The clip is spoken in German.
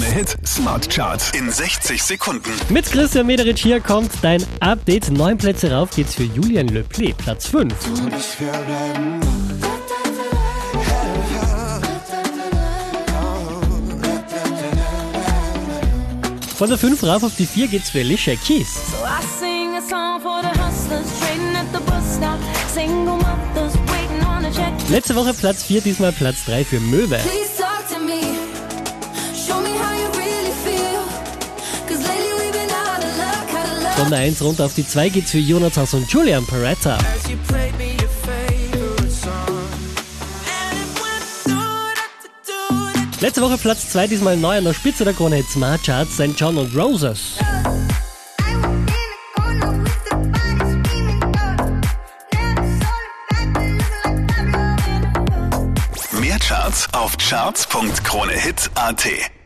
Krone Hit Smart Charts in 60 Sekunden. Mit Christian Mederich hier kommt dein Update. Neun Plätze rauf geht's für Julian Le Play, Platz 5. Von der 5 rauf auf die 4 geht's für Alicia Keys. Letzte Woche Platz 4, diesmal Platz 3 für Möwe. Von der 1 runter auf die 2 geht's für Jonas und Julian Peretta. Letzte Woche Platz 2, diesmal neu an der Spitze der Krone Hit Smart Charts, St. John und Roses. A Mehr Charts auf charts.kronehit.at.